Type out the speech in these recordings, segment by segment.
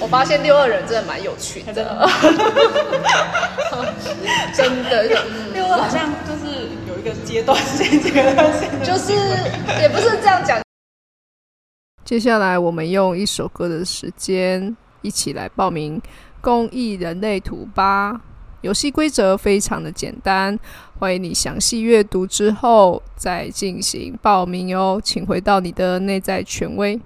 我发现六二人真的蛮有趣的，真的，六二好像就是有一个阶段性，阶段性，就是也不是这样讲。接下来我们用一首歌的时间，一起来报名公益人类图吧。游戏规则非常的简单，欢迎你详细阅读之后再进行报名哦。请回到你的内在权威。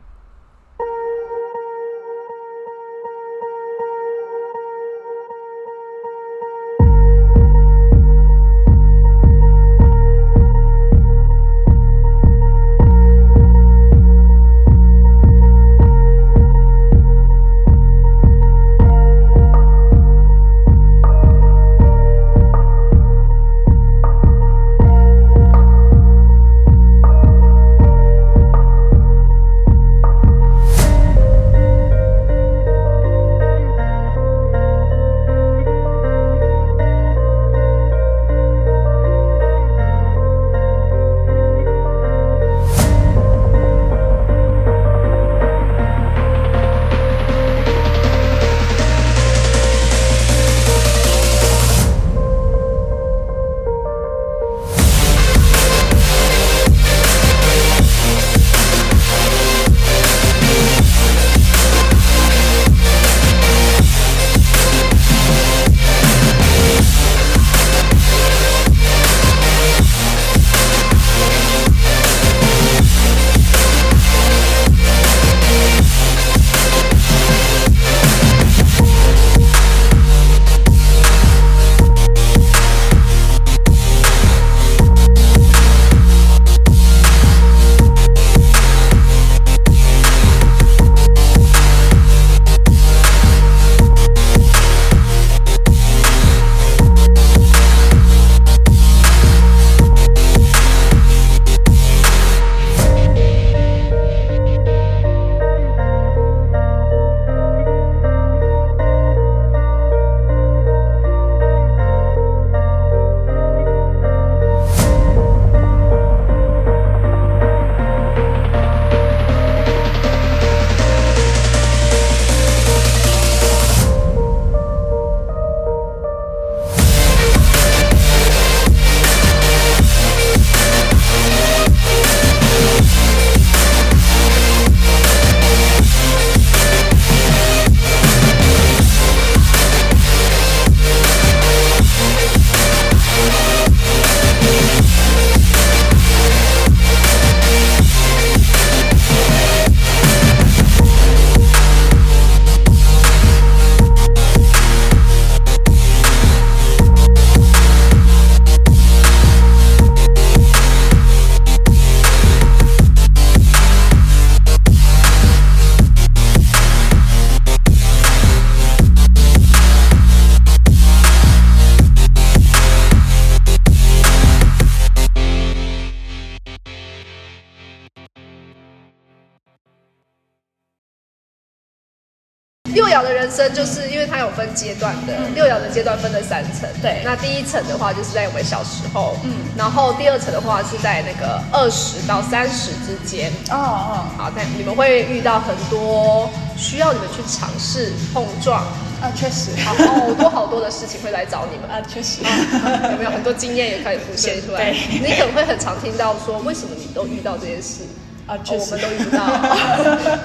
的人生就是因为它有分阶段的，六爻的阶段分了三层。对。那第一层的话就是在我们小时候，嗯，然后第二层的话是在那个二十到三十之间。哦哦，好，那你们会遇到很多需要你们去尝试碰撞，啊，确实，好多好多的事情会来找你们。啊，确实，有没有很多经验也可以浮现出来？对。你可能会很常听到说，为什么你都遇到这些事？啊，哦确实。我们都遇不到，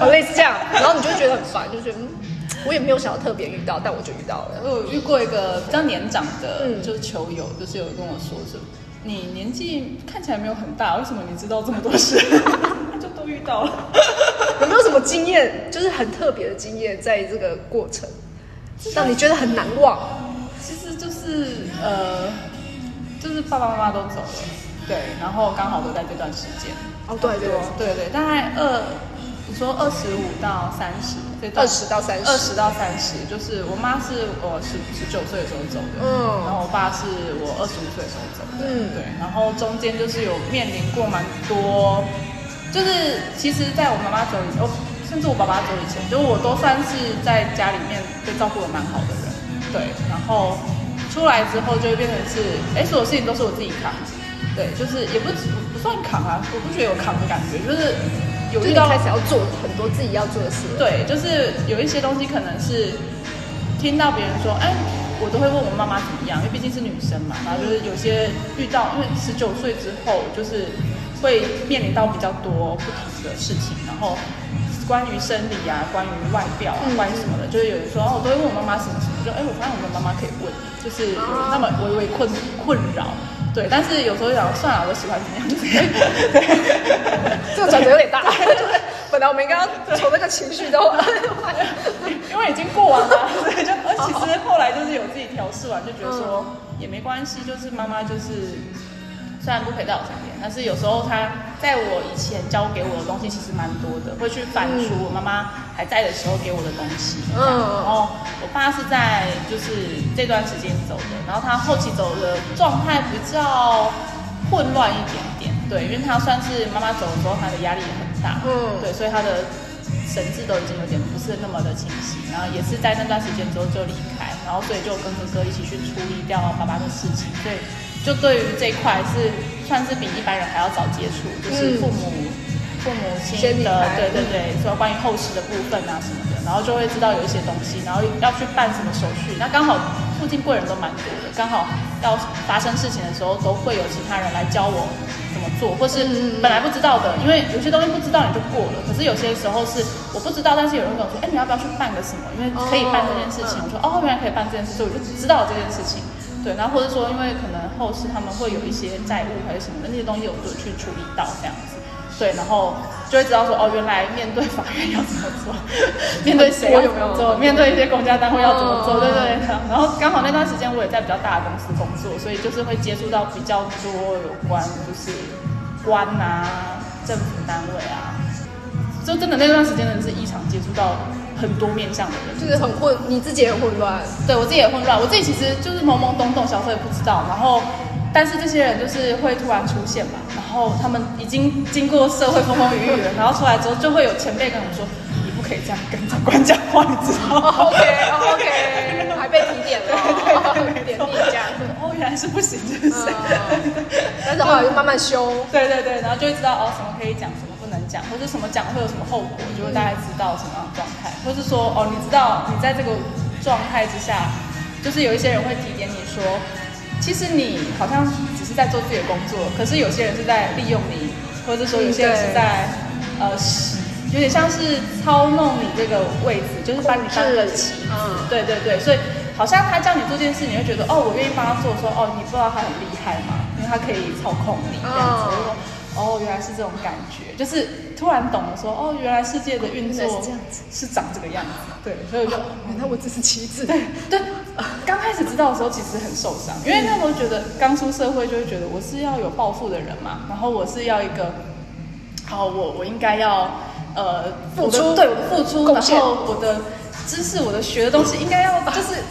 哦，类似这样，然后你就觉得很烦，就觉得嗯，我也没有想要特别遇到，但我就遇到了。我有遇过一个比较年长的，嗯就是球友，就是有跟我说是，你年纪看起来没有很大，为什么你知道这么多事？就都遇到了。有没有什么经验，就是很特别的经验，在这个过程让你觉得很难忘？其实就是呃，就是爸爸妈妈都走了，对，然后刚好都在这段时间。哦，对对对对，大概二，你说二十五到三十，这段。20到三十。二十到三十，就是我妈是我十十九岁的时候走的，嗯。然后我爸是我二十五岁的时候走的，嗯。对，然后中间就是有面临过蛮多，就是其实在我妈妈走以前，哦，甚至我爸爸走以前，就我都算是在家里面被照顾的蛮好的人，对，然后出来之后就会变成是，哎，所有事情都是我自己扛，对，就是也不不算扛啊，我不觉得有扛的感觉，就是有遇到开始要做很多自己要做的事。，对，就是有一些东西可能是听到别人说，哎，我都会问我妈妈怎么样，因为毕竟是女生嘛。然后就是有些遇到，因为十九岁之后，就是会面临到比较多不同的事情，然后关于生理啊，关于外表关于什么的，就是有人说，哦，我都会问我妈妈什么什么，就哎，我发现我们妈妈可以问，就是有那么微微困困扰。对，但是有时候想算了，我喜欢怎样就怎样。这个转折有点大。就是本来我们应该要从那个情绪都，因为已经过完了，所以就而，其实后来就是有自己调试完，就觉得说也没关系，就是妈妈就是虽然不陪在我身边，但是有时候他在我以前教给我的东西其实蛮多的，会去反出我妈妈还在的时候给我的东西。嗯，然后我爸是在就是这段时间走的，然后他后期走的状态比较混乱一点点，对，因为他算是妈妈走的时候，他的压力也很大，嗯对，所以他的神智都已经有点不是那么的清晰，然后也是在那段时间之后就离开，然后所以就跟哥哥一起去处理掉爸爸的事情，所以就对于这一块是算是比一般人还要早接触，就是父母、父母亲的对对对，说关于后事的部分啊什么的，然后就会知道有一些东西，然后要去办什么手续，那刚好附近贵人都蛮多的，刚好要发生事情的时候都会有其他人来教我怎么做，或是本来不知道的，因为有些东西不知道你就过了，可是有些时候是我不知道，但是有人跟我说，哎，你要不要去办个什么？因为可以办这件事情，我说哦，原来可以办这件事，所以我就知道了这件事情。对，然后或者说，因为可能后世他们会有一些债务还是什么的那些东西，我就去处理到这样子。对，然后就会知道说，哦，原来面对法院要怎么做，面对谁要怎么做，面对一些公家单位要怎么做，对对对。然后刚好那段时间我也在比较大的公司工作，所以就是会接触到比较多有关就是官啊、政府单位啊，就真的那段时间真的是异常接触到很多面向的人，就是很混，你自己也很混乱。对我自己也混乱，我自己其实就是懵懵懂懂，小时候也不知道，然后。但是这些人就是会突然出现嘛，然后他们已经经过社会风风雨雨了，然后出来之后就会有前辈跟我说，你不可以这样跟长官讲话，你知道吗？OK OK，还被提点了，点你这样。哦，原来是不行，是不是？嗯但是后来就慢慢修。对对对，然后就会知道哦，什么可以讲，什么不能讲，或者什么讲会有什么后果，就会大概知道什么样的状态，或是说哦，你知道你在这个状态之下，就是有一些人会提点你说，其实你好像只是在做自己的工作，可是有些人是在利用你，或者说有些人是在、呃，有点像是操弄你这个位置，就是把你当个棋子。对对对，所以好像他叫你做件事，你会觉得哦，我愿意帮他做，说哦，你不知道他很厉害吗？因为他可以操控你这样子。说哦，原来是这种感觉，就是突然懂了说，哦，原来世界的运作是这样子是长这个样子。对，所以我就。原来我只是棋子。对对，刚开始知道的时候其实很受伤，因为那时候觉得刚出社会就会觉得我是要有抱负的人嘛，然后我是要一个，好我我应该要呃付出对我的付出，然后我的知识我的学的东西应该要就是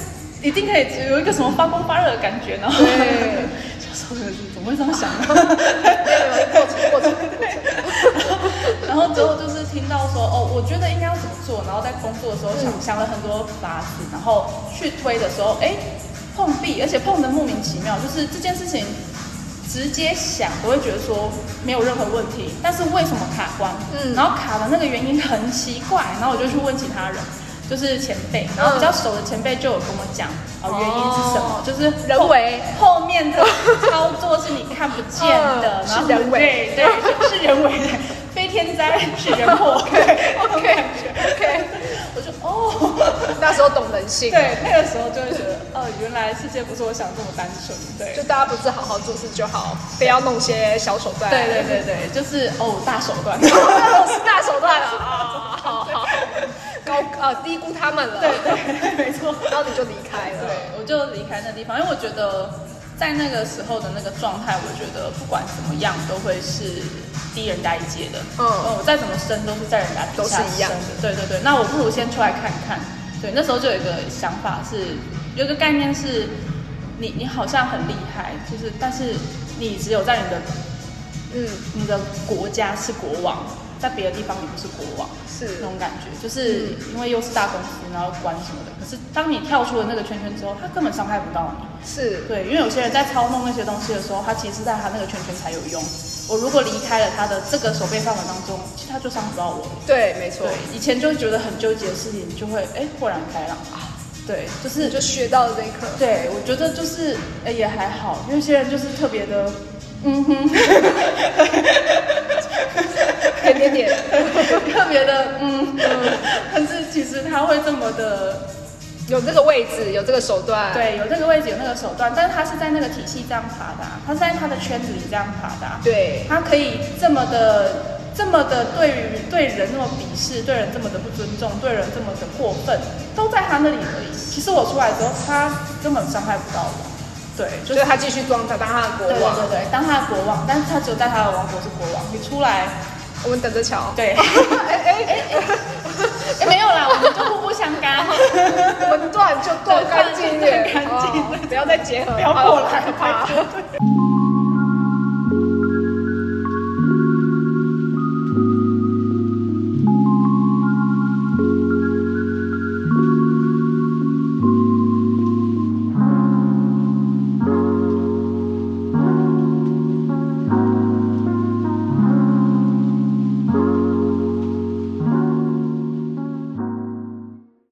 一定可以有一个什么发光发热的感觉，然后对 怎么会这样想呢？没有过程过程过程。然后之后就是听到说，哦，我觉得应该要怎么做，然后在工作的时候想、想了很多法子，然后去推的时候，哎，碰壁，而且碰的莫名其妙，就是这件事情直接想都会觉得说没有任何问题，但是为什么卡关？嗯然后卡的那个原因很奇怪，然后我就去问其他人。就是前辈，然后比较熟的前辈就有跟我讲，哦，原因是什么？哦就是人为后面的操作是你看不见的，是人为对对，是人为的，非天灾是人祸。OK OK OK，我就哦，那时候懂人性。对，那个时候就会觉得，哦，原来世界不是我想这么单纯，对就。大家不是好好做事就好，非要弄些小手段。对对对对，就是哦，大手段。哦，是大手段了啊！好好，高呃低估他们了。对对，没错。然后你就离开了。对，我就离开那地方，因为我觉得在那个时候的那个状态，我觉得不管怎么样都会是低人家一阶的。嗯我再怎么升都是在人家底下都是一样升的。对对对，那我不如先出来看看。对，那时候就有一个想法是，有一个概念是，你你好像很厉害，就是但是你只有在你的嗯，你的国家是国王，在别的地方你不是国王。是那种感觉，就是因为又是大公司，然后管什么的。可是当你跳出了那个圈圈之后，他根本伤害不到你。是，对，因为有些人在操弄那些东西的时候，他其实在他那个圈圈才有用。我如果离开了他的这个手背范围当中，其实他就伤不到我。对，没错对，，以前就觉得很纠结的事情，就会哎豁然开朗啊。对，就是就学到了这一课。对，我觉得就是哎也还好，因为有些人就是特别的，嗯哼，点点点，特别的嗯嗯，但是其实他会这么的，有这个位置，有这个手段。，对，有这个位置，有那个手段，但是他是在那个体系这样爬的、啊，他是在他的圈子里这样爬的、啊，对，他可以这么的、这么的对于对人那么鄙视，对人这么的不尊重，对人这么的过分，都在他那里而已。其实我出来之后，他根本伤害不到我。对，就就是是他继续装他当他的国王对王，对对，当他的国王，但是他只有在他的王国是国王，你出来，我们等着瞧。对，哎 哎哎，哎没有啦，我们就互不相干，我们断就断干净一点，干净。哦不要再结合，不要过来。